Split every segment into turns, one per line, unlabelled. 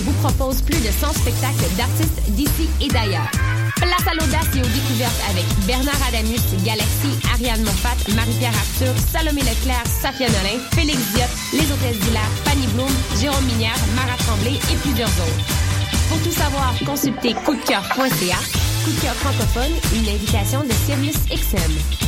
vous propose plus de 100 spectacles Marie-Pierre Arthur, Salomé Leclerc, Safia Nolin, Félix Diop, Les Hôtesses d'Hilaire, Fanny Bloom, Jérôme Minière, Mara Tremblay et plusieurs autres. Pour tout savoir, consultez coupdecoeur.ca. Coup de cœur francophone, une invitation de Sirius XM.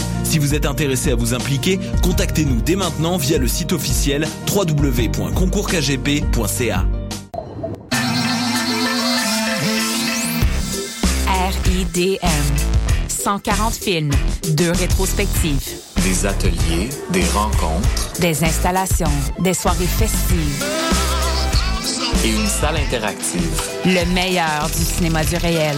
Si vous êtes intéressé à vous impliquer, contactez-nous dès maintenant via le site officiel www.concourskgp.ca.
RIDM. 140 films, deux rétrospectives,
Des ateliers, des rencontres
des installations, des soirées festives,
et une salle interactive.
le meilleur du cinéma du réel.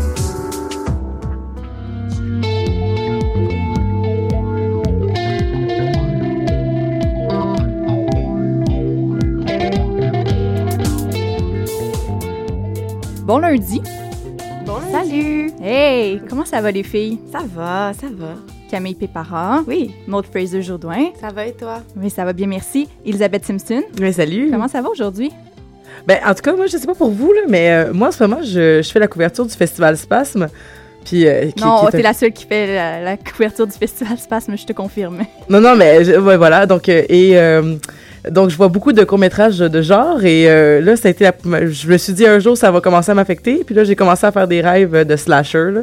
Bon lundi.
Bon lundi.
Salut. Hey, comment ça va les filles?
Ça va, ça va.
Camille Pépara.
Oui,
Maud Fraser Jourdouin.
ça va et toi?
Oui, ça va bien, merci. Elisabeth Simpson.
Mais salut.
Comment ça va aujourd'hui?
Ben, en tout cas, moi, je sais pas pour vous, là, mais euh, moi, en ce moment, je, je fais la couverture du festival Spasme. Puis, euh, qui-
non, t'es
un-
la seule qui fait la, la couverture du festival Spasme, je te confirme.
Non, non, mais je- ouais, voilà. Donc, euh, et euh, donc, je vois beaucoup de courts-métrages de genre. Et euh, là, ça a été la- je me suis dit un jour, ça va commencer à m'affecter. Puis là, j'ai commencé à faire des rêves de slasher. Là.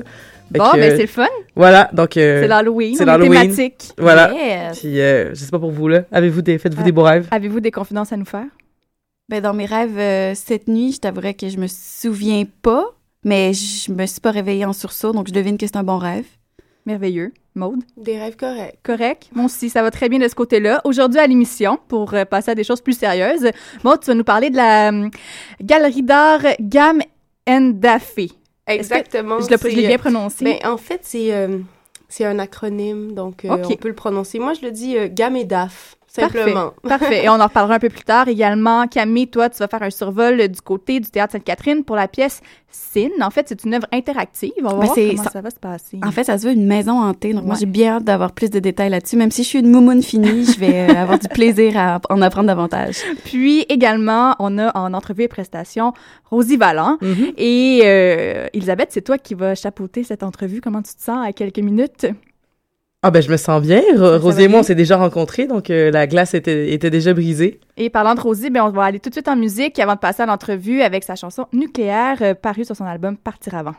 Fait
Bon,
que,
ben
euh,
c'est le fun.
Voilà, donc. euh,
c'est l'Halloween.
c'est l'Halloween.
thématique.
Voilà.
Yes.
Puis, euh, je sais pas pour vous, là. Avez-vous des, faites-vous
Ah.
des beaux rêves?
Avez-vous des confidences à nous faire?
Ben, dans mes rêves, euh, cette nuit, je t'avouerais que je me souviens pas, mais je me suis pas réveillée en sursaut, donc je devine que c'est un bon rêve.
Merveilleux. Maude?
Des rêves corrects.
Correct. Moi aussi, ça va très bien de ce côté-là. Aujourd'hui à l'émission, pour euh, passer à des choses plus sérieuses, Maud, tu vas nous parler de la euh, galerie d'art Gam Ndafé.
Exactement.
Je l'ai bien
euh,
prononcé?
ben, en fait, c'est euh, un acronyme, donc euh, on peut le prononcer. Moi, je le dis euh, GAMEDAF, simplement.
Parfait. Parfait. Et on en reparlera un peu plus tard. Également, Camille, toi, tu vas faire un survol du côté du Théâtre Sainte-Catherine pour la pièce Sin. En fait, c'est une œuvre interactive. On va
Ben,
voir comment
ça-
ça va se passer.
En fait, ça se veut une maison hantée, donc moi, j'ai bien hâte d'avoir plus de détails là-dessus. Même si je suis une moumoune finie, je vais euh, avoir du plaisir à en apprendre davantage.
Puis également, on a en entrevue et prestation Rosie Vallant.
Mhm.
Et euh, Elisabeth, c'est toi qui vas chapeauter cette entrevue. Comment tu te sens à quelques minutes?
Ah, ben, je me sens bien.
Ça va
Rosie et moi, on s'est déjà rencontrés, donc euh, la glace était, était déjà brisée.
Et parlant de Rosie, ben, on va aller tout de suite en musique avant de passer à l'entrevue avec sa chanson Nucléaire, euh, parue sur son album Partir avant.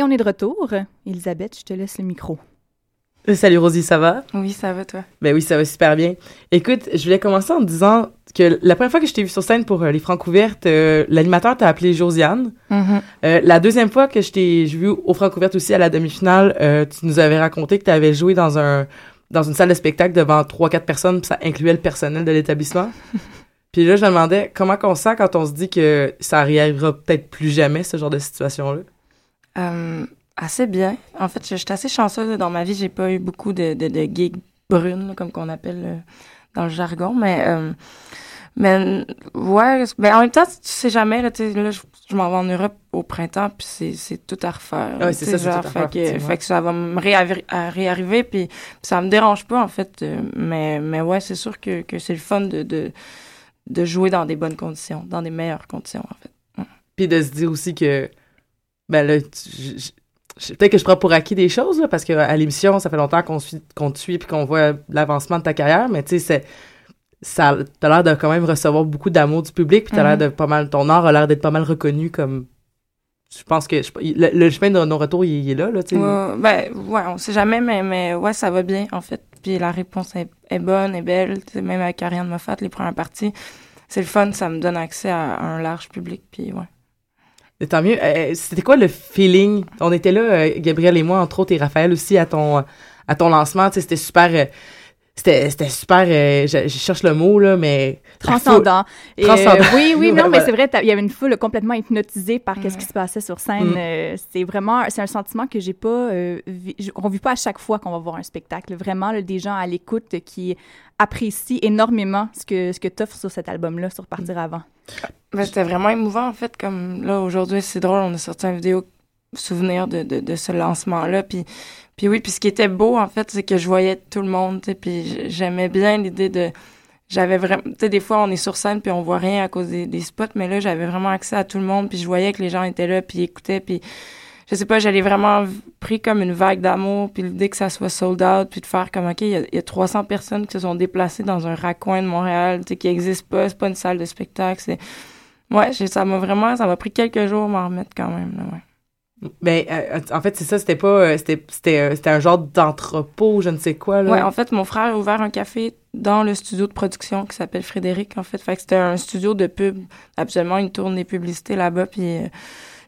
Et on est de retour. Elisabeth, je te laisse le micro.
Euh, Salut Rosie, ça va?
Oui, ça va, toi?
Ben oui, ça va super bien. Écoute, je voulais commencer en te disant que la première fois que je t'ai vu sur scène pour euh, les Francs ouvertes, euh, l'animateur t'a appelé Josiane.
Mhm.
Euh, la deuxième fois que je t'ai vu au Francs ouvertes aussi à la demi-finale, euh, tu nous avais raconté que tu avais joué dans un dans une salle de spectacle devant trois quatre personnes, puis ça incluait le personnel de l'établissement. puis là, je me demandais comment qu'on sent quand on se dit que ça arrivera peut-être plus jamais ce genre de situation-là?
Euh, assez bien. En fait, je- j'étais assez chanceuse dans ma vie. J'ai pas eu beaucoup de, de, de gigs brunes, comme qu'on appelle euh, dans le jargon, mais euh, mais ouais. Mais en même temps, tu sais jamais. Là, là je, je m'en vais en Europe au printemps, puis c'est c'est tout à refaire.
Ouais, c'est ça, c'est
genre,
tout à
fait
refaire,
que,
effectivement.
fait que ça va me réarriver, puis, ça me dérange pas en fait. mais mais ouais, c'est sûr que que c'est le fun de, de de jouer dans des bonnes conditions, dans des meilleures conditions en fait.
Puis de se dire aussi que, ben là, peut-être que je prends pour acquis des choses, là, parce qu'à l'émission, ça fait longtemps qu'on suit, qu'on te suit puis qu'on voit l'avancement de ta carrière, mais tu sais, c'est. Ça, t'as l'air de quand même recevoir beaucoup d'amour du public, puis t'as
Mhm.
l'air de pas mal, ton art a l'air d'être pas mal reconnu comme, je pense que, je- le, le chemin de nos retours, il, il est là, là, tu sais.
Ouais, ben, ouais, on sait jamais, mais, mais ouais, ça va bien, en fait. Puis la réponse est, est bonne, est belle. Même avec Ariane Moffat, les premières parties, c'est le fun, ça me donne accès à, à un large public. Puis ouais.
Tant mieux. Euh, C'était quoi le feeling? On était là, euh, Gabriel et moi, entre autres, et Raphaël aussi, à ton, à ton lancement. C'était super. C'était c'était super. euh, je, je cherche le mot, là, mais. foule-
Transcendant. Euh,
Transcendant.
oui, oui, non, mais c'est vrai, il y avait une foule complètement hypnotisée par qu'est-ce qui se passait sur scène.
Mm.
Euh, c'est vraiment, c'est un sentiment que j'ai pas, euh, vi- qu'on vit pas à chaque fois qu'on va voir un spectacle. Vraiment, là, des gens à l'écoute qui apprécient énormément ce que, ce que t'offres sur cet album-là, sur Partir avant.
Ben, c'était vraiment émouvant, en fait. Comme là, aujourd'hui, c'est drôle, on a sorti une vidéo souvenir de, de, de ce lancement-là. Puis, puis oui, puis ce qui était beau, en fait, c'est que je voyais tout le monde, puis j'aimais bien l'idée de... J'avais vraiment... Tu sais, des fois, on est sur scène, puis on voit rien à cause des, spots, mais là, j'avais vraiment accès à tout le monde, puis je voyais que les gens étaient là, puis écoutaient, puis... Je sais pas, j'allais vraiment pris comme une vague d'amour, puis l'idée que ça soit sold out, puis de faire comme, OK, il y a, il y a 300 personnes qui se sont déplacées dans un raccoin de Montréal, tu sais, qui n'existe pas, c'est pas une salle de spectacle, c'est... Ouais, ça m'a vraiment, ça m'a pris quelques jours à m'en remettre quand même, là, ouais.
Ben, euh, en fait, c'est ça, c'était pas. euh, c'était c'était euh, c'était un genre d'entrepôt, je ne sais quoi, là.
Ouais, en fait, mon frère a ouvert un café dans le studio de production qui s'appelle Frédéric, en fait. Fait que c'était un studio de pub. Absolument, il tourne des publicités là-bas. Puis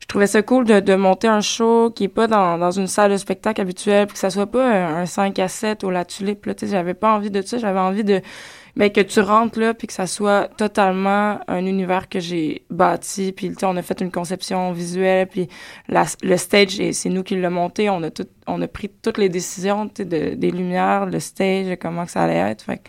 je trouvais ça cool de, de monter un show qui est pas dans, dans une salle de spectacle habituelle, puis que ça soit pas un, un 5 à 7 ou la tulipe. Là, j'avais pas envie de ça. J'avais envie de ben, que tu rentres là, puis que ça soit totalement un univers que j'ai bâti. Puis on a fait une conception visuelle, puis la, le stage, c'est nous qui l'avons monté. On a tout, on a pris toutes les décisions, de, des lumières, le stage, comment que ça allait être. Fait que,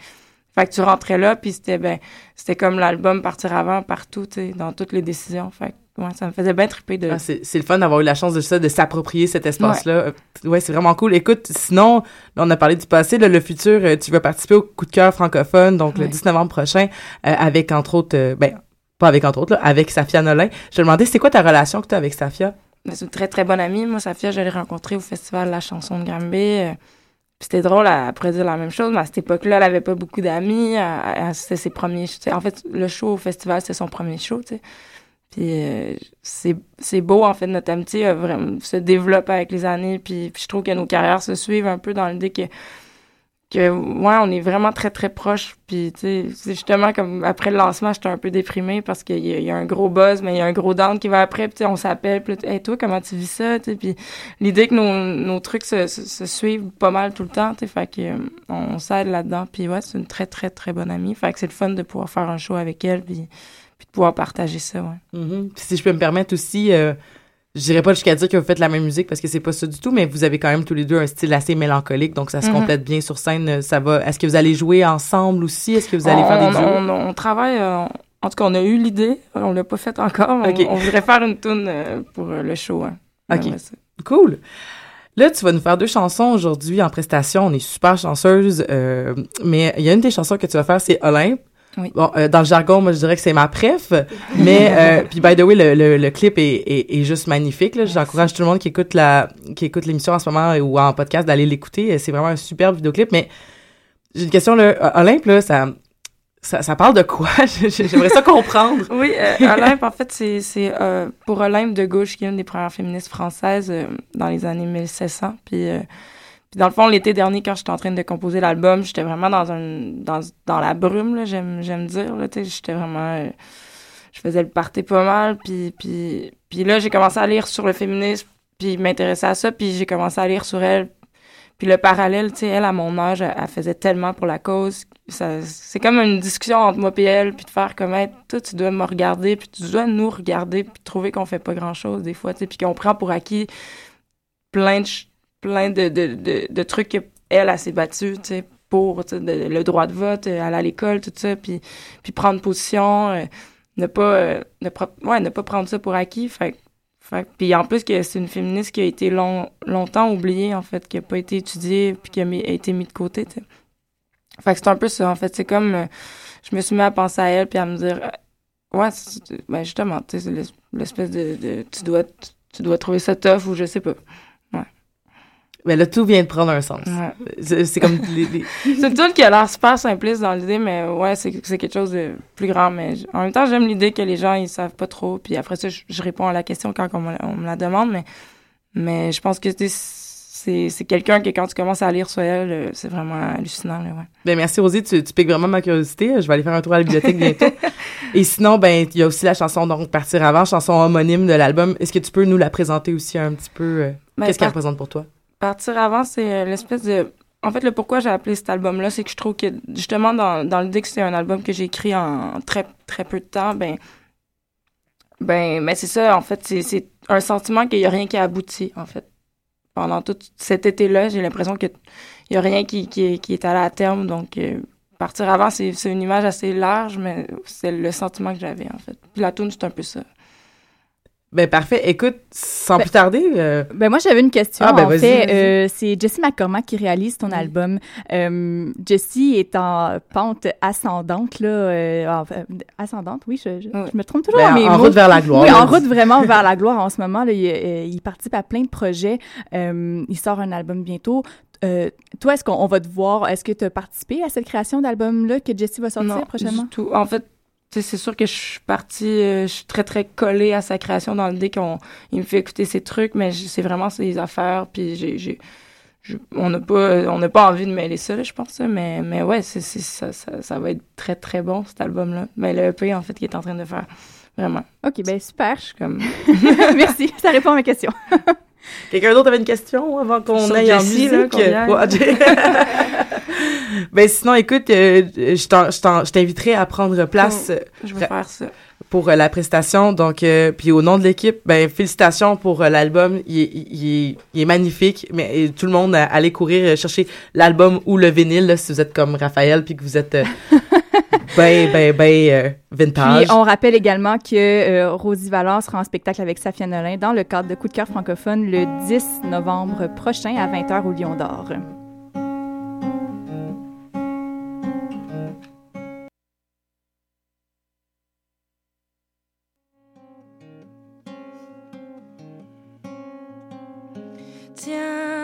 fait que tu rentrais là, puis c'était ben, c'était comme l'album partir avant partout, dans toutes les décisions. Fait ouais, ça me faisait bien triper de.
Ah, c'est le fun d'avoir eu la chance de ça, de s'approprier cet espace-là. Euh, Ouais, c'est vraiment cool. Écoute, sinon, là, on a parlé du passé, là, le futur, euh, tu vas participer au coup de cœur francophone, donc le
Ouais.
10 novembre prochain, euh, avec entre autres, euh, ben, pas avec entre autres, là, avec Safia Nolin. Je te demandais, c'est quoi ta relation que tu as avec Safia?
Ben, C'est une très, très bonne amie. Moi, Safia, je l'ai rencontrée au festival La Chanson de Granby. C'était drôle, elle, pourrait dire la même chose, mais à cette époque-là, elle avait pas beaucoup d'amis. C'était ses premiers... En fait, le show au festival, c'était son premier show, tu sais. Puis euh, c'est beau, en fait, notre amitié vraiment, se développe avec les années. Puis, je trouve que nos carrières se suivent un peu dans l'idée que que ouais on est vraiment très très proches. Puis tu sais c'est justement comme après le lancement j'étais un peu déprimée parce qu'il y, y a un gros buzz mais il y a un gros down qui va après. Puis on s'appelle puis hey, toi comment tu vis ça tu sais? Puis l'idée que nos, nos trucs se, se, suivent pas mal tout le temps tu sais fait que euh, s'aide là-dedans. Puis ouais c'est une très très très bonne amie. Fait que c'est le fun de pouvoir faire un show avec elle puis puis de pouvoir partager ça ouais.
Puis si je peux me permettre aussi, euh, je dirais pas jusqu'à dire que vous faites la même musique parce que c'est pas ça du tout, mais vous avez quand même tous les deux un style assez mélancolique, donc ça se
Mhm.
complète bien sur scène. Ça va. Est-ce que vous allez jouer ensemble aussi? Est-ce que vous allez
on,
faire des
on,
duos?
on, on travaille euh, en tout cas on a eu l'idée on l'a pas fait encore mais on, voudrait faire une tune euh, pour euh, le show hein.
Ok. Cool. Là, tu vas nous faire deux chansons aujourd'hui en prestation. On est super chanceuse. euh, mais il y a une des chansons que tu vas faire, c'est Olympe.
Oui.
Bon, euh, dans le jargon, moi, je dirais que c'est ma préf. Mais, euh, puis, by the way, le, le, le clip est, est, est juste magnifique. là. J'encourage tout le monde qui écoute la, qui écoute l'émission en ce moment ou en podcast d'aller l'écouter. C'est vraiment un superbe vidéoclip. Mais j'ai une question, là. Olympe, là, ça, Ça, ça parle de quoi? J'aimerais ça comprendre.
Oui, euh, Olympe, en fait, c'est c'est, euh, pour Olympe de gauche, qui est une des premières féministes françaises euh, dans les années 1600. Puis, euh, puis dans le fond, l'été dernier, quand j'étais en train de composer l'album, j'étais vraiment dans, un, dans, dans la brume, là, j'aime, j'aime dire. J'étais vraiment... euh, je faisais le party pas mal. Puis, puis, puis là, j'ai commencé à lire sur le féminisme, puis m'intéresser à ça. Puis j'ai commencé à lire sur elle. Puis le parallèle, tu sais, elle, à mon âge, elle, faisait tellement pour la cause. Ça, c'est comme une discussion entre moi et elle, puis de faire comme, hey, toi, tu dois me regarder, puis tu dois nous regarder, puis trouver qu'on fait pas grand-chose des fois, tu puis qu'on prend pour acquis plein de, ch- plein de, de, de, trucs qu'elle, elle, s'est battue, tu sais, pour le droit de vote, euh, aller à l'école, tout ça, puis, puis prendre position, euh, ne pas, euh, ouais, ne pas prendre ça pour acquis, fait fait puis en plus que c'est une féministe qui a été long, longtemps oubliée, en fait, qui a pas été étudiée, puis qui a, été mise de côté, tu sais. Fait que c'est un peu ça, en fait. C'est comme, je me suis mis à penser à elle, puis à me dire, ouais, ben justement, tu sais, l'espèce de, de- tu dois, tu dois trouver ça tough, ou je sais pas.
Mais là, tout vient de prendre un sens.
Ouais.
C'est comme les, les-
C'est une tune qui a l'air super simpliste dans l'idée, mais ouais, c'est quelque chose de plus grand. Mais en même temps, j'aime l'idée que les gens, ils savent pas trop. Puis après ça, je, je réponds à la question quand on me, la- on me la demande. Mais, mais je pense que c'est quelqu'un que quand tu commences à lire sur elle, euh, c'est vraiment hallucinant. Là, ouais.
Ben merci Rosie, tu, tu piques vraiment ma curiosité. Je vais aller faire un tour à la bibliothèque bientôt. Et sinon, ben il y a aussi la chanson donc Partir avant, chanson homonyme de l'album. Est-ce que tu peux nous la présenter aussi un petit peu euh,
Ben,
Qu'est-ce qu'elle représente pour toi?
Partir avant, c'est euh, l'espèce de. En fait, le pourquoi j'ai appelé cet album-là, c'est que je trouve que justement, dans, dans l'idée que c'est un album que j'ai écrit en très, très peu de temps, ben. Ben, mais c'est ça, en fait, c'est- un sentiment qu'il n'y a rien qui a abouti, en fait. Pendant tout cet été-là, j'ai l'impression qu'il n'y a rien qui, qui, est allé à terme. Donc, euh, partir avant, c'est une image assez large, mais c'est le sentiment que j'avais, en fait. Puis la tune, c'est un peu ça.
Ben parfait. Écoute, sans
Ben-
plus tarder, euh,
Ben moi j'avais une question
Ah, ben,
en
vas-y,
fait.
vas-y.
Euh, c'est Jessie McCormack qui réalise ton album. Euh, Jessie est en pente ascendante là, euh, en fait, ascendante. Oui, je, je, je me trompe toujours.
Ben,
dans mes
en route vers la gloire,
Oui, en route vraiment vers la gloire en ce moment. Là, il, il participe à plein de projets. Euh, il sort un album bientôt. Euh, toi, est-ce qu'on on va te voir? Est-ce que tu as participé à cette création d'album là que Jessie va sortir
Non,
prochainement?
du tout. En fait, c'est sûr que je suis partie, euh, je suis très, très collée à sa création dans l'idée qu'on il me fait écouter ses trucs, mais c'est vraiment ses affaires, puis j'ai... on n'a pas on n'a pas envie de mêler ça je pense mais mais ouais c'est ça, ça ça va être très très bon cet album là mais le EP en fait qu'il est en train de faire vraiment
Ok, ben super.
je suis comme
Merci, ça répond à ma question.
quelqu'un d'autre avait une question avant qu'on aille en
Jessie,
musique? Ouais, ben sinon, écoute, euh, je t'en- je t'inviterai à prendre place. euh,
je vais faire ça
pour euh, la prestation. Donc, euh, puis au nom de l'équipe, ben félicitations pour euh, l'album. Il, est- il, est- il est magnifique. Mais tout le monde, euh, allez courir euh, chercher l'album ou le vinyle là, si vous êtes comme Raphaël puis que vous êtes euh, ben ben ben euh, vintage.
Puis on rappelle également que euh, Rosie Valence sera en spectacle avec Safia Nolin dans le cadre de Coup de cœur francophone le 10 novembre prochain à 20h au Lion d'Or.
Tiens,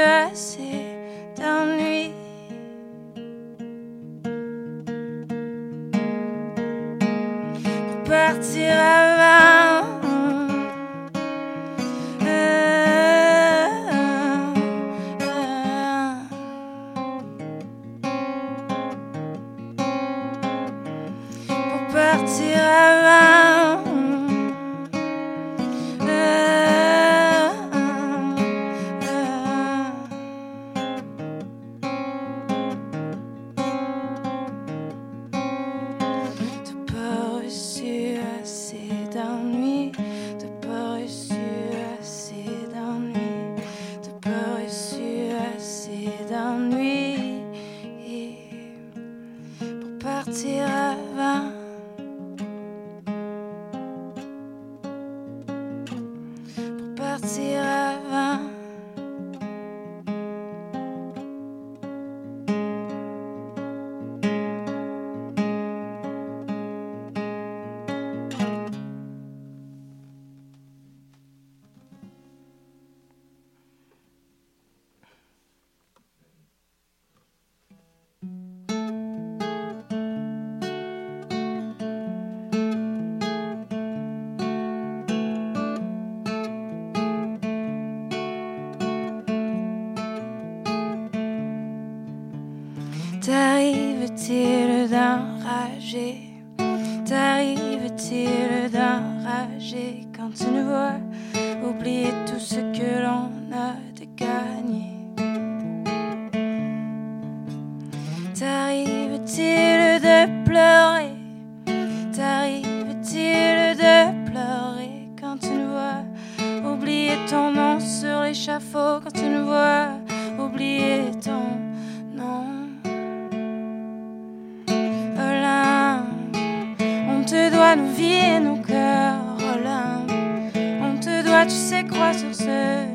assez d'ennui. Pour partir quand tu ne vois oublier ton nom. Olympe, on te doit nos vies et nos cœurs. Olympe, on te doit, tu sais quoi sur ce.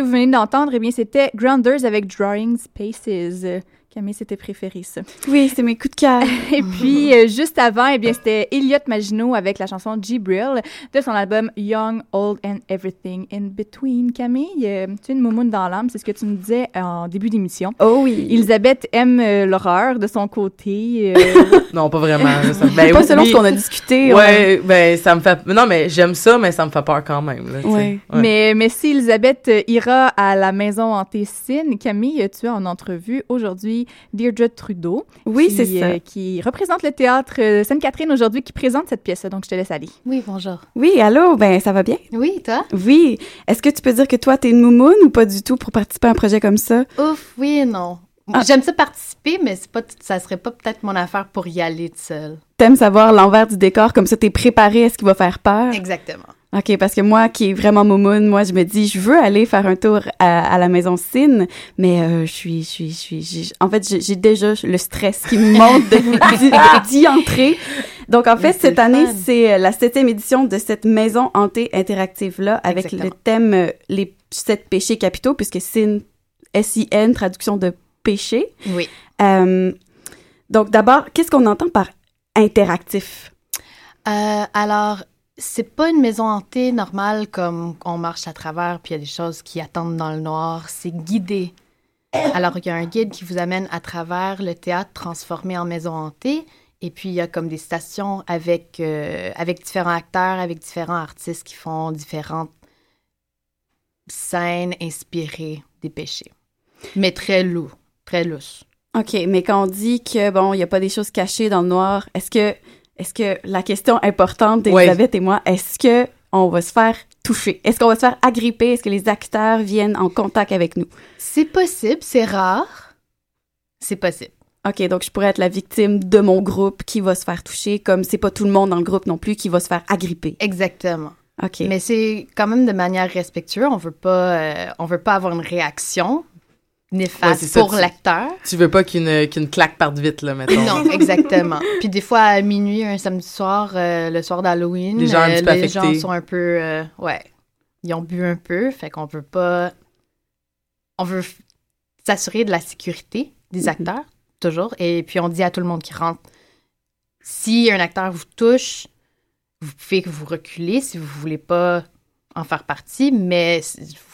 Vous venez d'entendre, eh bien, c'était Grounders avec Drawing Spaces. Camille, c'était préféré, ça.
Oui, c'est mes coups de cœur.
Et puis, euh, juste avant, eh bien, c'était Elliot Maginot avec la chanson Gibril de son album Young, Old and Everything in Between. Camille, euh, tu es une moumoune dans l'âme, c'est ce que tu me disais en début d'émission.
Oh oui.
Elisabeth aime euh, l'horreur de son côté. euh,
Non, pas vraiment. ça- ben,
Pas
oui,
selon
oui.
ce qu'on a discuté.
Ouais, ben ça me fait. Non, mais j'aime ça, mais ça me fait peur quand même. Là.
Ouais.
Ouais.
Mais, mais si Elisabeth ira à la maison hantée Cine, Camille, tu as en entrevue aujourd'hui Deirdre Trudeau.
Oui,
qui,
c'est ça.
euh, qui représente le théâtre euh, Sainte-Catherine aujourd'hui, qui présente cette pièce-là. Donc, je te laisse aller.
Oui, bonjour.
Oui, allô, ben ça va bien?
Oui, toi?
Oui. Est-ce que tu peux dire que toi, t'es une moumoune ou pas du tout pour participer à un projet comme ça?
Ouf, oui et non.
Ah.
J'aime ça participer, mais c'est pas, ça serait pas peut-être mon affaire pour y aller toute seule.
T'aimes savoir l'envers du décor, comme ça t'es préparé à ce qui va faire peur?
Exactement.
OK, parce que moi, qui est vraiment moumoune, moi, je me dis, je veux aller faire un tour à, à la maison Cine, mais euh, je suis, je suis, je suis, j'ai- en fait, j'ai j'ai déjà le stress qui me monte de- d'y- entrer. Donc, en fait, cette année,
fun.
c'est euh, la septième édition de cette maison hantée interactive-là, avec le thème euh, Les sept péchés capitaux, puisque Cine, S-I-N, traduction de péché.
Oui.
Euh, donc, d'abord, qu'est-ce qu'on entend par interactif?
Alors, c'est pas une maison hantée normale comme on marche à travers puis il y a des choses qui attendent dans le noir. C'est guidé. Alors, il y a un guide qui vous amène à travers le théâtre transformé en maison hantée. Et puis, il y a comme des stations avec, euh, avec différents acteurs, avec différents artistes qui font différentes scènes inspirées des péchés. Mais très lourd, très lousse.
OK, mais quand on dit que, bon, il n'y a pas des choses cachées dans le noir, est-ce que, est-ce que la question importante d'Elisabeth et moi, est-ce que on va se faire toucher? Est-ce qu'on va se faire agripper? Est-ce que les acteurs viennent en contact avec nous?
C'est possible, c'est rare. C'est possible.
OK, donc je pourrais être la victime de mon groupe qui va se faire toucher, comme c'est pas tout le monde dans le groupe non plus qui va se faire agripper.
Exactement.
OK.
Mais c'est quand même de manière respectueeuse. On veut pas, euh, on veut pas avoir une réaction néfaste
ça,
pour l'acteur.
Tu veux pas qu'une qu'une claque parte vite, là, mettons.
Non, exactement. Puis des fois, à minuit, un samedi soir, euh, le soir d'Halloween,
Les gens
euh, les gens sont un peu... euh, ouais, ils ont bu un peu, fait qu'on veut pas... On veut s'assurer de la sécurité des
Mhm.
acteurs, toujours. Et puis, on dit à tout le monde qui rentre, si un acteur vous touche, vous pouvez vous reculer si vous voulez pas en faire partie, mais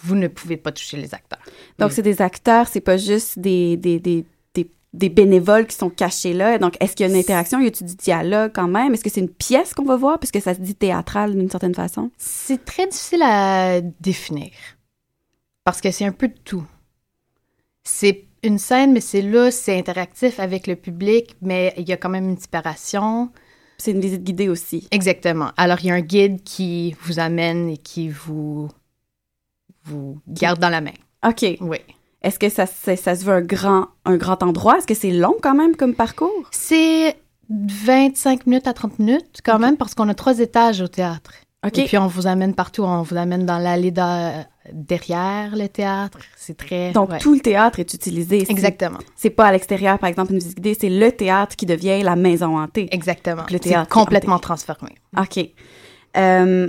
vous ne pouvez pas toucher les acteurs.
Donc, c'est des acteurs, c'est pas juste des, des, des, des, des bénévoles qui sont cachés là. Donc, est-ce qu'il y a une interaction? Y a-tu du dialogue quand même? Est-ce que c'est une pièce qu'on va voir? Puisque ça se dit théâtral d'une certaine façon.
C'est très difficile à définir. Parce que c'est un peu de tout. C'est une scène, mais c'est là, c'est interactif avec le public, mais il y a quand même une séparation.
C'est une visite guidée aussi.
Exactement. Alors, il y a un guide qui vous amène et qui vous, vous garde dans la main.
OK.
Oui.
Est-ce que ça, ça, ça se veut un grand, un grand endroit? Est-ce que c'est long quand même comme parcours?
C'est 25 minutes à 30 minutes quand même, parce qu'on a trois étages au théâtre. Et puis, on vous amène partout. On vous amène dans l'allée derrière le théâtre. C'est très...
Donc,
ouais.
tout le théâtre est utilisé. C'est-
Exactement.
C'est pas à l'extérieur, par exemple, une visite guidée, c'est le théâtre qui devient la maison hantée.
Exactement.
Le théâtre
complètement transformé.
OK. Euh,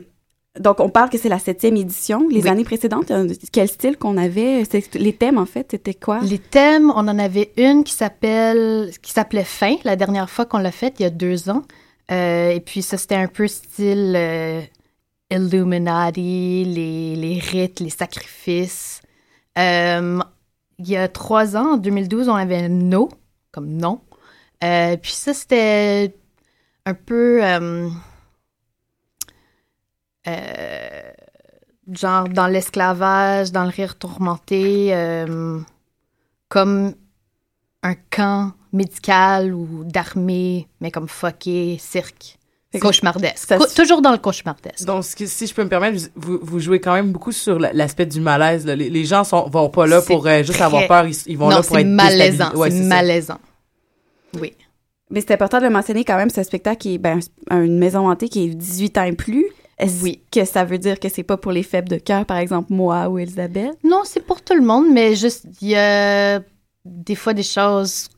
donc, on parle que c'est la septième édition. Les
Oui.
années précédentes, euh, quel style qu'on avait? Les thèmes, en fait, c'était quoi?
Les thèmes, on en avait une qui s'appelle qui s'appelait Fin, la dernière fois qu'on l'a faite, il y a deux ans. Euh, et puis ça, c'était un peu style euh, Illuminati, les, les rites, les sacrifices. Euh, il y a trois ans, en 2012, on avait No, comme non. Euh, puis ça, c'était un peu... euh, genre dans l'esclavage, dans le rire tourmenté, comme un camp médical ou d'armée, mais comme fucké, cirque. Cauchemardesque.
ça
Co-
se-
toujours dans le cauchemardesque.
Donc, si je peux me permettre, vous, vous jouez quand même beaucoup sur la- l'aspect du malaise. là. Les, les gens sont, vont pas là pour euh, juste
très-
avoir peur, ils, ils vont
non,
là pour être
malaisant.
Ouais,
c'est malaisant. Oui.
Mais c'est important de le mentionner quand même, ce spectacle qui est ben, un- une maison hantée qui est 18 ans et plus. Est-ce
Oui.
que ça veut dire que c'est pas pour les faibles de cœur, par exemple, moi ou Elisabeth?
Non, c'est pour tout le monde, mais juste, il y a des fois des choses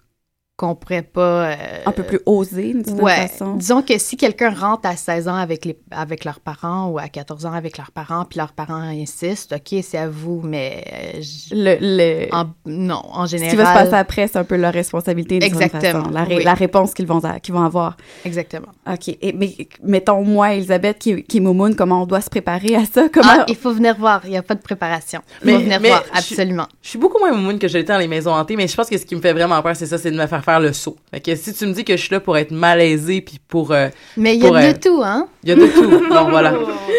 qu'on pourrait pas... euh,
Un peu plus osé, d'une certaine
Ouais.
façon.
Disons que si quelqu'un rentre à 16 ans avec, les, avec leurs parents ou à 14 ans avec leurs parents, puis leurs parents insistent, OK, c'est à vous, mais... euh,
Le, le...
en- non, en
Ce
général...
qui va se passer après, c'est un peu leur responsabilité. d'une certaine
Exactement,
façon. La, ré-
oui.
la réponse qu'ils vont, qu'ils vont avoir.
Exactement.
OK. Et, mais mettons, moi, Elisabeth, qui, qui est moumoune, comment on doit se préparer à ça? Comment...
Ah, il faut venir voir, il n'y a pas de préparation. Il
Mais-
faut venir
mais
voir, absolument.
Je suis beaucoup moins moumoune que je l'étais dans les maisons hantées, mais je pense que ce qui me fait vraiment peur, c'est ça, c'est de me faire faire le saut. Fait que si tu me dis que je suis là pour être malaisée puis pour... euh,
Mais il y a de
euh,
tout, hein?
Il y a de tout. Donc voilà.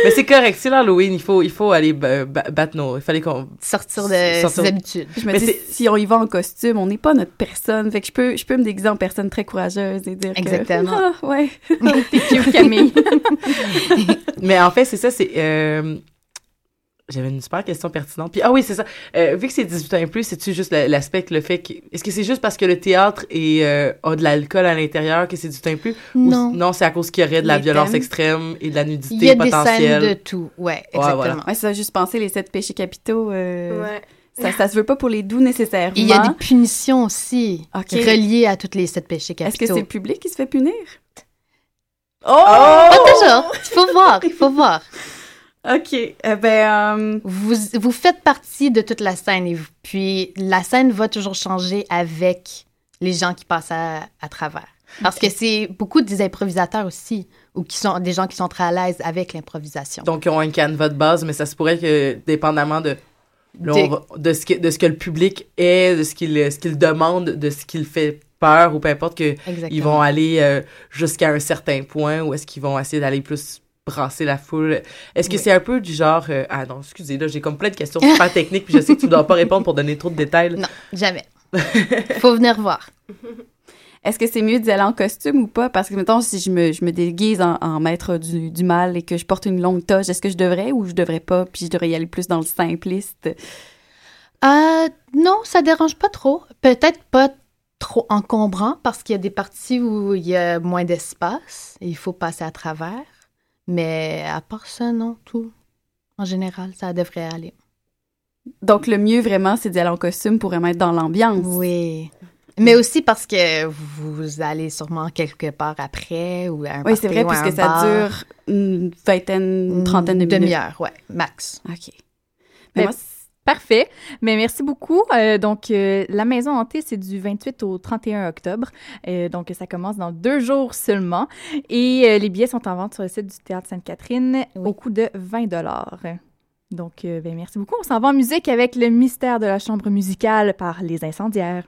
Mais c'est correct, c'est l'Halloween, il faut, il faut aller ba- ba- battre nos... Il fallait qu'on...
Sortir de ses habitudes.
Je me
Mais
dis, si on y va en costume, on n'est pas notre personne. Fait que je peux, je peux me déguiser en personne très courageuse et dire
Exactement.
que... Ah, ouais.
T'es cute, Camille.
Mais en fait, c'est ça, c'est... euh, J'avais une super question pertinente. Puis, ah oui, c'est ça. Euh, vu que c'est 18 ans et plus, c'est-tu juste la- l'aspect le fait que... Est-ce que c'est juste parce que le théâtre est, euh, a de l'alcool à l'intérieur que c'est 18 ans et plus? Ou
Non.
non, c'est à cause qu'il y aurait de la
Les
violence
thèmes.
extrême et de la nudité
Il y a des
potentielle?
scènes de tout, ouais, exactement.
voilà.
Ouais, ça, juste penser les sept péchés capitaux. euh,
Ouais.
Ça, ça se veut pas pour les doux nécessairement.
Il y a des punitions aussi
Ok.
reliées à toutes les sept péchés
Est-ce
capitaux.
que c'est le public qui se fait punir?
Oh!
Pas toujours. Il faut voir, il faut voir.
OK. Eh ben, euh,
Vous, vous faites partie de toute la scène et vous- puis la scène va toujours changer avec les gens qui passent à, à travers. Parce que c'est beaucoup des improvisateurs aussi, ou qui sont des gens qui sont très à l'aise avec l'improvisation.
Donc, ils ont un canevas de base, mais ça se pourrait que, dépendamment de, là,
Des-
on va- de, ce que, de ce que le public est, de ce qu'il ce qu'il demande, de ce qu'il fait peur, ou peu importe, que
Exactement.
ils vont aller euh, jusqu'à un certain point, ou est-ce qu'ils vont essayer d'aller plus brasser la foule. Est-ce que
Oui.
c'est un peu du genre... euh, ah non, excusez, là, j'ai comme plein de questions super techniques, puis je sais que tu ne dois pas répondre pour donner trop de détails.
Non, jamais. faut venir voir.
est-ce que c'est mieux d'y aller en costume ou pas? Parce que, mettons, si je me, je me déguise en, en maître du, du mal et que je porte une longue toge, est-ce que je devrais ou je devrais pas? Puis je devrais y aller plus dans le simpliste?
Euh, non, ça dérange pas trop. Peut-être pas trop encombrant parce qu'il y a des parties où il y a moins d'espace et il faut passer à travers. Mais à part ça, non, tout. En général, ça devrait aller.
Donc, le mieux, vraiment, c'est d'y aller en costume pour vraiment être dans l'ambiance.
Oui. Mais aussi parce que vous allez sûrement quelque part après ou à un
Oui, c'est vrai, puisque ça
bar.
dure une vingtaine, une trentaine de minutes.
demi-heure, ouais, max.
OK.
Mais
Mais moi,
Parfait. Mais merci beaucoup. Euh, donc, euh, la maison hantée, c'est du 28 au 31 octobre. Euh, donc, ça commence dans deux jours seulement. Et les billets sont en vente sur le site du Théâtre Sainte-Catherine au coût de 20 Donc, ben, merci beaucoup. On s'en va en musique avec le mystère de la chambre musicale par Les Incendiaires.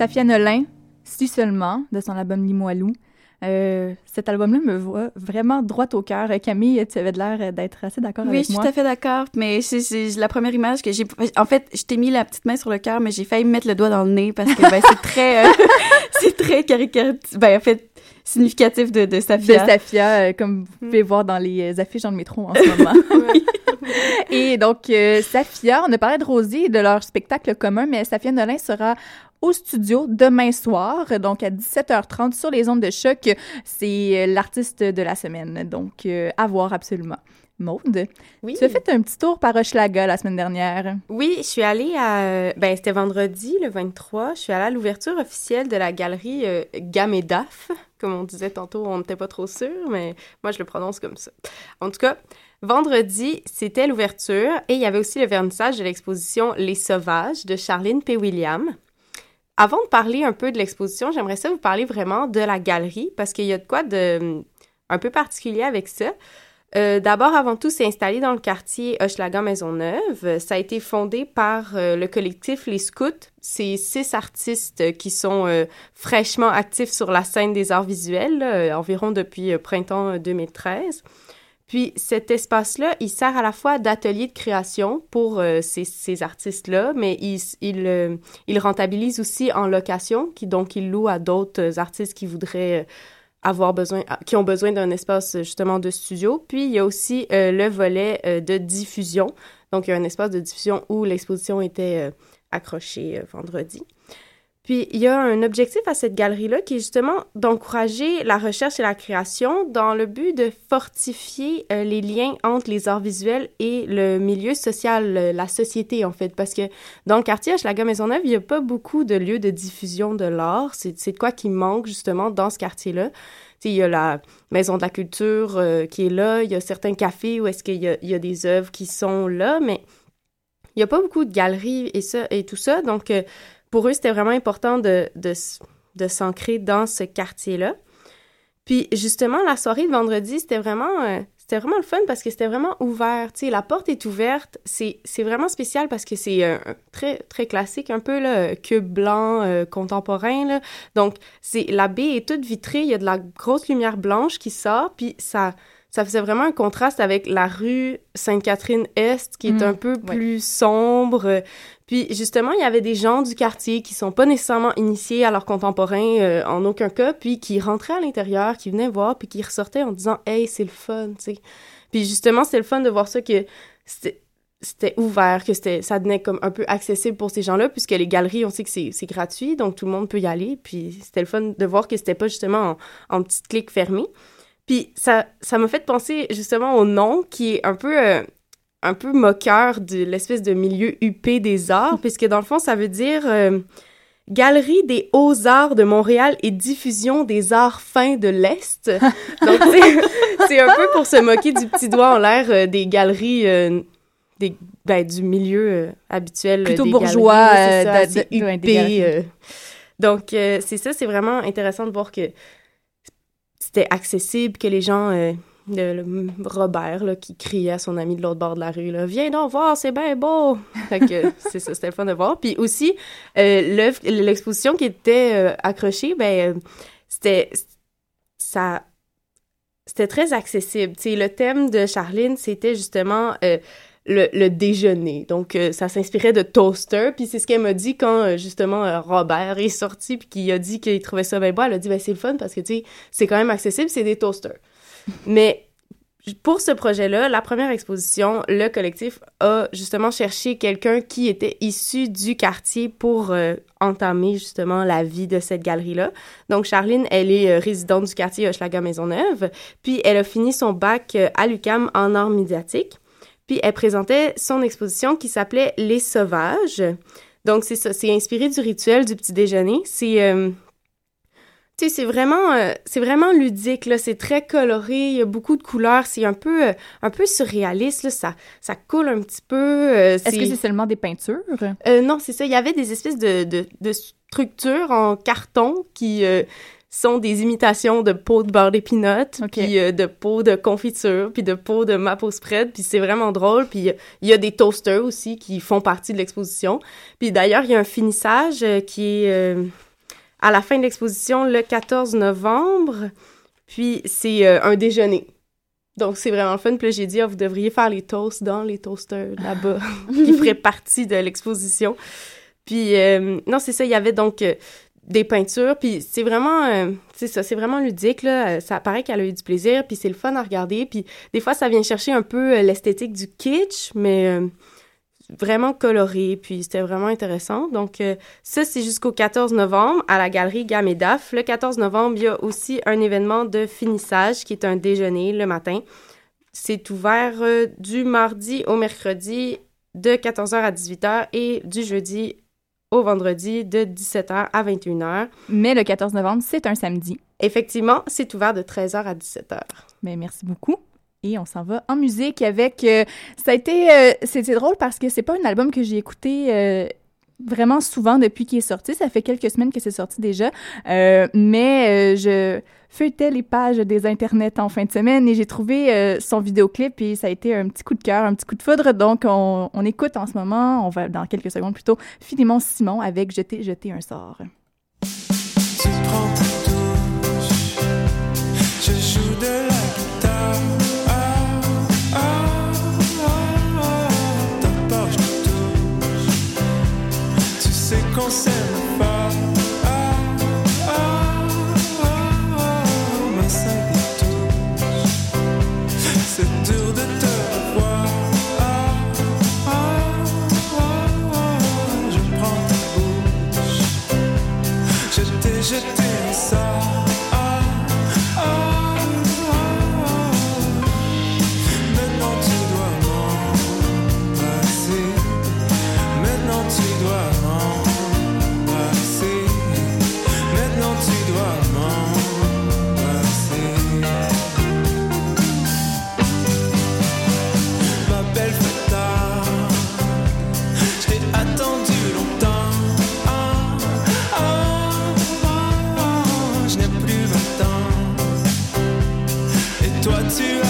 Safia Nolin, Si seulement, de son album Limoilou. Euh, cet album-là me voit vraiment droit au cœur. Camille, tu avais l'air d'être assez d'accord
Oui,
avec
je suis
moi.
tout à fait d'accord, mais c'est la première image que j'ai... En fait, je t'ai mis la petite main sur le cœur, mais j'ai failli me mettre le doigt dans le nez parce que ben, c'est très... euh, c'est très. Ben, en fait, significatif de, de
de
Safia.
Safia, euh, comme vous pouvez voir dans les euh, affiches dans le métro en ce moment. et donc, euh, Safia, on a parlé de Rosie et de leur spectacle commun, mais Safia Nolin sera au studio demain soir, donc à 17h30 sur les ondes de choc. C'est euh, l'artiste de la semaine, donc euh, à voir absolument. Maude,
Oui.
tu as fait un petit tour par Hochelaga la semaine dernière.
Oui, je suis allée à. Ben, c'était vendredi, le 23. Je suis allée à l'ouverture officielle de la galerie euh, Gamedaf. Comme on disait tantôt, on n'était pas trop sûr, mais moi, je le prononce comme ça. En tout cas, vendredi, c'était l'ouverture et il y avait aussi le vernissage de l'exposition Les Sauvages de Charline P. William. Avant de parler un peu de l'exposition, j'aimerais ça vous parler vraiment de la galerie parce qu'il y a de quoi de un peu particulier avec ça. Euh, D'abord, avant tout, c'est installé dans le quartier Hochelaga Maisonneuve. Ça a été fondé par euh, le collectif Les Scouts. C'est six artistes qui sont euh, fraîchement actifs sur la scène des arts visuels, environ depuis printemps euh, 2013. Puis cet espace-là, il sert à la fois d'atelier de création pour ces, artistes-là, mais il, il, il rentabilise aussi en location, qui donc il loue à d'autres artistes qui voudraient avoir besoin, qui ont besoin d'un espace justement de studio. Puis il y a aussi euh, le volet euh, de diffusion. Donc il y a un espace de diffusion où l'exposition était euh, accrochée vendredi. Puis il y a un objectif à cette galerie-là qui est justement d'encourager la recherche et la création dans le but de fortifier euh, les liens entre les arts visuels et le milieu social, la société en fait. Parce que dans le quartier Hochelaga Maisonneuve, il n'y a pas beaucoup de lieux de diffusion de l'art. C'est de quoi qui manque justement dans ce quartier-là. Il y a la Maison de la Culture euh, qui est là, il y a certains cafés où est-ce qu'il y, a- il y a des œuvres qui sont là, mais il n'y a pas beaucoup de galeries et, ça, et tout ça. Donc, euh, pour eux, c'était vraiment important de, de, s'ancrer dans ce quartier-là. Puis, justement, la soirée de vendredi, c'était vraiment, euh, c'était vraiment le fun parce que c'était vraiment ouvert. Tu sais, la porte est ouverte. C'est, c'est vraiment spécial parce que c'est euh, très, très classique, un peu, là, cube blanc euh, contemporain, là. Donc, c'est, la baie est toute vitrée. Il y a de la grosse lumière blanche qui sort. Puis, ça, ça faisait vraiment un contraste avec la rue Sainte-Catherine-Est, qui est
Mm,
un peu
ouais.
plus sombre. Puis justement, il y avait des gens du quartier qui sont pas nécessairement initiés à leurs contemporains euh, en aucun cas, puis qui rentraient à l'intérieur, qui venaient voir, puis qui ressortaient en disant « Hey, c'est le fun », tu sais. Puis justement, c'était le fun de voir ça que c'était ouvert, que c'était ça devenait comme un peu accessible pour ces gens-là, puisque les galeries, on sait que c'est c'est gratuit, donc tout le monde peut y aller. Puis c'était le fun de voir que c'était pas justement en, en petite clique fermée. Puis ça ça m'a fait penser justement au nom qui est un peu euh, un peu moqueur de l'espèce de milieu huppé des arts, puisque dans le fond, ça veut dire euh, Galerie des Hauts-Arts de Montréal et diffusion des arts fins de l'Est. Donc, c'est- un peu pour se moquer du petit doigt en l'air euh, des galeries euh, des, ben, du milieu habituel.
Plutôt
des
bourgeois,
galeries, ça,
de- de-
huppé. Donc, c'est ça, c'est vraiment intéressant de voir que c'était accessible, que les gens... le Robert là, qui criait à son ami de l'autre bord de la rue là, viens donc voir c'est bien beau fait que c'est ça c'était le fun de voir puis aussi euh, l'exposition qui était euh, accrochée ben euh, c'était ça c'était très accessible tu sais le thème de Charline c'était justement euh, le, le déjeuner. Donc, euh, ça s'inspirait de Toaster. Puis c'est ce qu'elle m'a dit quand, euh, justement, euh, Robert est sorti puis qu'il a dit qu'il trouvait ça bien beau. Elle a dit, ben c'est le fun parce que, tu sais, c'est quand même accessible, c'est des toasters. Mais pour ce projet-là, la première exposition, le collectif a justement cherché quelqu'un qui était issu du quartier pour euh, entamer justement la vie de cette galerie-là. Donc Charline, elle est euh, résidente du quartier Hochelaga Maisonneuve, puis elle a fini son bac euh, à l'UCAM en art médiatique. Puis elle présentait son exposition qui s'appelait Les Sauvages. Donc c'est c'est inspiré du rituel du petit déjeuner. C'est tu sais, c'est vraiment, euh, c'est vraiment ludique, là. C'est très coloré, il y a beaucoup de couleurs. C'est un peu, euh, un peu surréaliste, là. Ça, ça coule un petit peu. euh,
Est-ce que c'est seulement des peintures?
Non, c'est ça. Il y avait des espèces de, de, de structures en carton qui sont des imitations de pots de beurre d'épinote, puis euh, de pots de confiture, puis de pots de maple spread. Puis c'est vraiment drôle. Puis il y a des toasters aussi qui font partie de l'exposition. Puis d'ailleurs, il y a un finissage euh, qui est... euh, à la fin de l'exposition le 14 novembre. Puis c'est euh, un déjeuner. Donc c'est vraiment le fun. Puis j'ai dit, ah, vous devriez faire les toasts dans les toasters là-bas, qui feraient partie de l'exposition. Puis euh, non, c'est ça, il y avait donc euh, des peintures. Puis c'est vraiment, euh, c'est ça, c'est vraiment ludique, là. Ça paraît qu'elle a eu du plaisir, puis c'est le fun à regarder. Puis des fois, ça vient chercher un peu l'esthétique du kitsch, mais... vraiment coloré, puis c'était vraiment intéressant. Donc, euh, ça, c'est jusqu'au 14 novembre à la galerie Gamedaf. Le 14 novembre, il y a aussi un événement de finissage qui est un déjeuner le matin. C'est ouvert euh, du mardi au mercredi de 14h à 18h et du jeudi au vendredi de 17h à 21h.
Mais le 14 novembre, c'est un samedi.
Effectivement, c'est ouvert de 13h à 17h.
Mais merci beaucoup. Et on s'en va en musique avec. euh, ça a été. euh, C'était drôle parce que c'est pas un album que j'ai écouté. euh, vraiment souvent depuis qu'il est sorti. Ça fait quelques semaines que c'est sorti déjà. Mais je feuilletais les pages des internets en fin de semaine et j'ai trouvé son vidéoclip et ça a été un petit coup de cœur, un petit coup de foudre. Donc, on, on écoute en ce moment, on va dans quelques secondes plutôt, Philémon Simon avec Jeter, jeter un sort.
Je joue de Je t'ai Et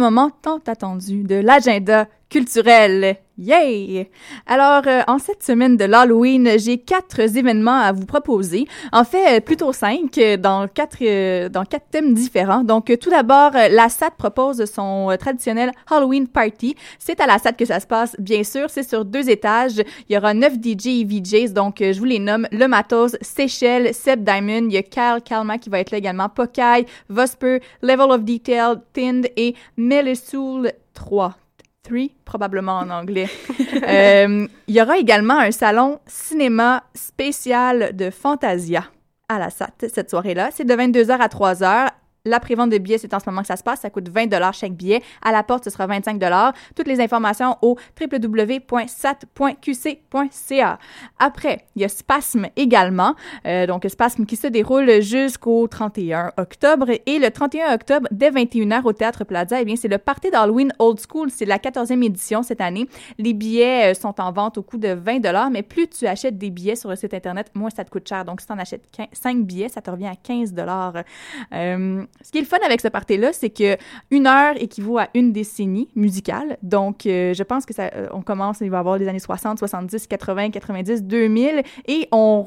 moment tant attendu de l'agenda culturel. Yay! Alors, euh, en cette semaine de l'Halloween, j'ai quatre événements à vous proposer. En fait, euh, plutôt cinq, euh, dans quatre, euh, dans quatre thèmes différents. Donc, euh, tout d'abord, la SAT propose son traditionnel Halloween Party. C'est à la SAT que ça se passe, bien sûr. C'est sur deux étages. Il y aura neuf DJ et VJs. Donc, je vous les nomme. Le Matos, Seychelles, Seb Diamond. Il y a Kyle Kalma qui va être là également. Pokai, Vosper, Level of Detail, Tind et Melisoul 3. 3, probablement en anglais. Euh, il y aura également un salon cinéma spécial de Fantasia à la SAT cette soirée-là. C'est de 22h à 3h. La prévente de billets, c'est en ce moment que ça se passe. Ça coûte 20 chaque billet. À la porte, ce sera 25 Toutes les informations au www.sat.qc.ca. Après, il y a Spasme également. Euh, donc, Spasme qui se déroule jusqu'au 31 octobre. Et le 31 octobre, dès 21h au Théâtre Plaza, eh bien, c'est le Party d'Halloween Old School. C'est la 14e édition cette année. Les billets euh, sont en vente au coût de 20 mais plus tu achètes des billets sur le site Internet, moins ça te coûte cher. Donc, si tu en achètes 5 billets, ça te revient à 15 euh, Ce qui est le fun avec ce party-là, c'est que une heure équivaut à une décennie musicale. Donc, euh, je pense que ça, euh, on commence, il va y avoir les années 60, 70, 80, 90, 2000, et on,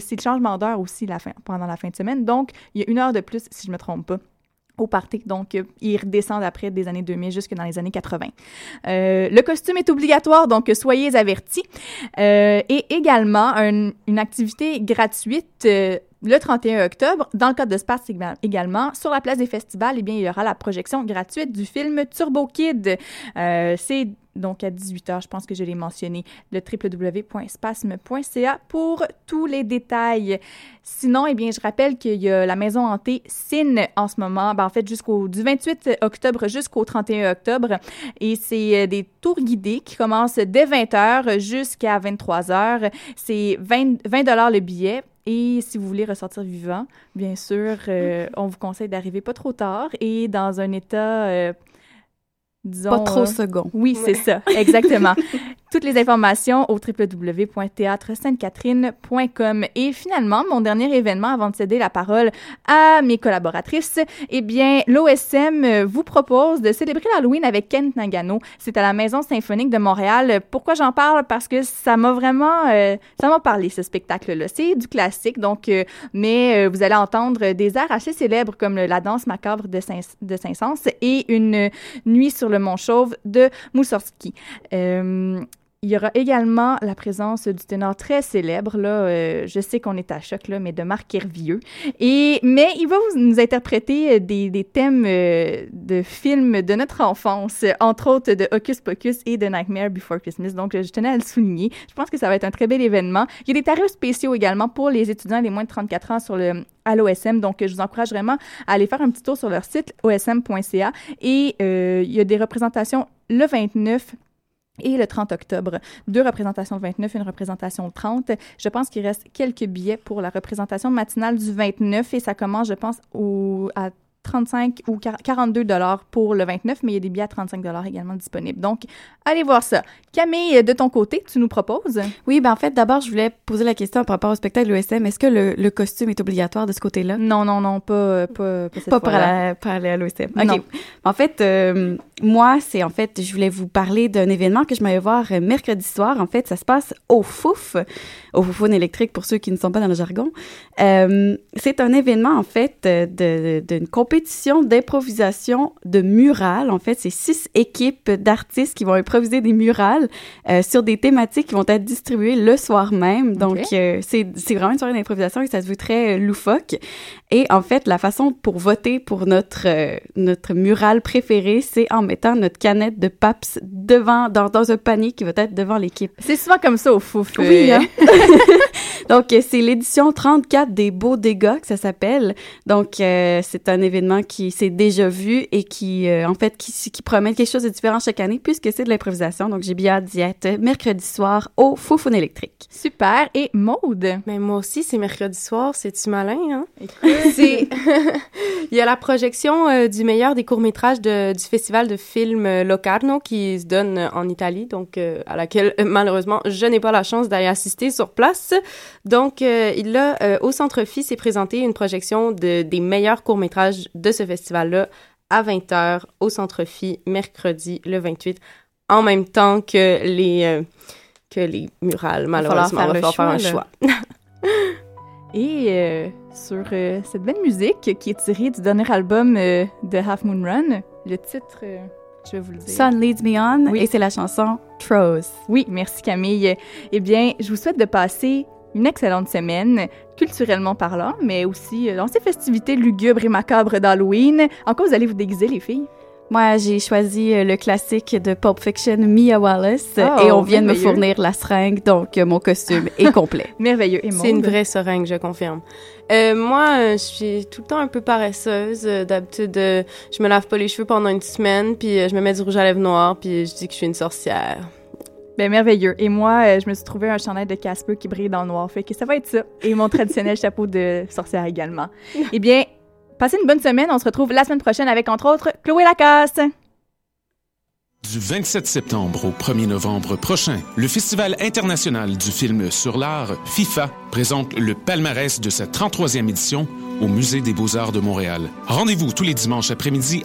c'est le changement d'heure aussi la fin, pendant la fin de semaine. Donc, il y a une heure de plus, si je me trompe pas au party. Donc, euh, ils redescendent après des années 2000 jusque dans les années 80. Euh, le costume est obligatoire, donc soyez avertis. Euh, et également, un- une activité gratuite euh, le 31 octobre, dans le cadre de Space éga- également, sur la place des festivals, eh bien, il y aura la projection gratuite du film Turbo Kid. Euh, c'est donc à 18h, je pense que je l'ai mentionné, le www.spasme.ca pour tous les détails. Sinon, eh bien, je rappelle qu'il y a la maison hantée Cine en ce moment, ben, en fait, jusqu'au du 28 octobre jusqu'au 31 octobre. Et c'est euh, des tours guidés qui commencent dès 20h jusqu'à 23h. C'est 20, 20 le billet. Et si vous voulez ressortir vivant, bien sûr, euh, on vous conseille d'arriver pas trop tard et dans un état, euh, disons...
Pas trop
euh,
second.
Oui, c'est ça, exactement. Toutes les informations au www.théâtre-sainte-catherine.com. Et finalement, mon dernier événement avant de céder la parole à mes collaboratrices, eh bien, l'OSM vous propose de célébrer l'Halloween avec Kent Nagano. C'est à la Maison symphonique de Montréal. Pourquoi j'en parle? Parce que ça m'a vraiment, euh, ça m'a parlé, ce spectacle-là. C'est du classique, donc, euh, mais vous allez entendre des airs assez célèbres comme la danse macabre de Saint-Saëns et une nuit sur le Mont Chauve de Moussorski. Euh, il y aura également la présence du ténor très célèbre, là, euh, je sais qu'on est à choc, là, mais de Marc Hervieux. Et, mais il va nous interpréter euh, des, thèmes euh, de films de notre enfance, entre autres de Hocus Pocus et de Nightmare Before Christmas. Donc, je tenais à le souligner. Je pense que ça va être un très bel événement. Il y a des tarifs spéciaux également pour les étudiants les moins de 34 ans sur le à l'OSM. Donc, je vous encourage vraiment à aller faire un petit tour sur leur site osm.ca. Et il y a des représentations le 29 et le 30 octobre. Deux représentations le 29 et une représentation le 30. Je pense qu'il reste quelques billets pour la représentation matinale du 29 et ça commence, je pense, au, à 35 ou 40 42 dollars pour le 29, mais il y a des billets à 35 dollars également disponibles. Donc, allez voir ça. Camille, de ton côté, tu nous proposes?
Oui, ben en fait, d'abord, je voulais poser la question par rapport au spectacle de l'OSM. Est-ce que le, le costume est obligatoire de ce côté-là?
Non, non, non, pas, euh, pas, pas cette
Pas pour,
fois-là.
la- pour aller à l'OSM.
Non.
OK. En fait, euh, moi, c'est en fait, je voulais vous parler d'un événement que je m'allais voir euh, mercredi soir. En fait, ça se passe au Fouf, au Foufoune électrique pour ceux qui ne sont pas dans le jargon. Euh, c'est un événement, en fait, euh, de- d'une compétition d'improvisation de murales. En fait, c'est six équipes d'artistes qui vont improviser des murales euh, sur des thématiques qui vont être distribuées le soir même. Donc,
Ok.
euh, c'est c'est vraiment une soirée d'improvisation et ça se veut très euh, loufoque. Et en fait, la façon pour voter pour notre, euh, notre mural préféré, c'est en mettant notre canette de Paps devant, dans, dans un panier qui va être devant l'équipe.
C'est souvent comme ça au fouf.
Oui, hein? Donc, euh, c'est l'édition 34 des Beaux Dégâts que ça s'appelle. Donc, euh, c'est un événement qui s'est déjà vu et qui, euh, en fait, qui, qui promet quelque chose de différent chaque année puisque c'est de l'improvisation. Donc, j'ai bien hâte d'y être mercredi soir au Foufoune électrique.
Super. Et Maude?
Mais moi aussi, c'est mercredi soir. C'est-tu malin, hein? C'est... Il y a la projection euh, du meilleur des courts-métrages de- du festival de films euh, Locarno qui se donne en Italie, donc euh, à laquelle, malheureusement, je n'ai pas la chance d'aller assister sur place. Donc, euh, il a, euh, au Centre Phi, s'est présenté une projection de, des meilleurs courts-métrages de ce festival-là à 20h au Centre Phi, mercredi le 28, en même temps que les, euh, que les murales. Malheureusement,
falloir
il va falloir faire un choix.
Et euh, sur euh, cette belle musique qui est tirée du dernier album euh, de Half Moon Run, le titre, je vais vous le dire.
Sun Leads Me On,
Oui.
et c'est la chanson Trose.
Oui, merci Camille. Eh bien, je vous souhaite de passer une excellente semaine, culturellement parlant, mais aussi euh, dans ces festivités lugubres et macabres d'Halloween. En quoi vous allez vous déguiser, les filles?
Moi, j'ai choisi euh, le classique de Pulp Fiction, Mia Wallace,
Oh,
et on vient de me fournir la seringue, donc euh, mon costume est complet.
Merveilleux. Et
C'est une vraie seringue, je confirme. Euh, moi, je suis tout le temps un peu paresseuse. D'habitude, je me lave pas les cheveux pendant une semaine, puis je me mets du rouge à lèvres noir, puis je dis que je suis une sorcière.
Ben, merveilleux. Et moi, euh, je me suis trouvé un chandail de Casper qui brille dans le noir. Fait que ça va être ça. Et mon traditionnel chapeau de sorcière également. eh bien, passez une bonne semaine. On se retrouve la semaine prochaine avec, entre autres, Chloé Lacasse.
Du 27 septembre au 1er novembre prochain, le Festival international du film sur l'art, FIFA, présente le palmarès de sa 33e édition au Musée des beaux-arts de Montréal. Rendez-vous tous les dimanches après-midi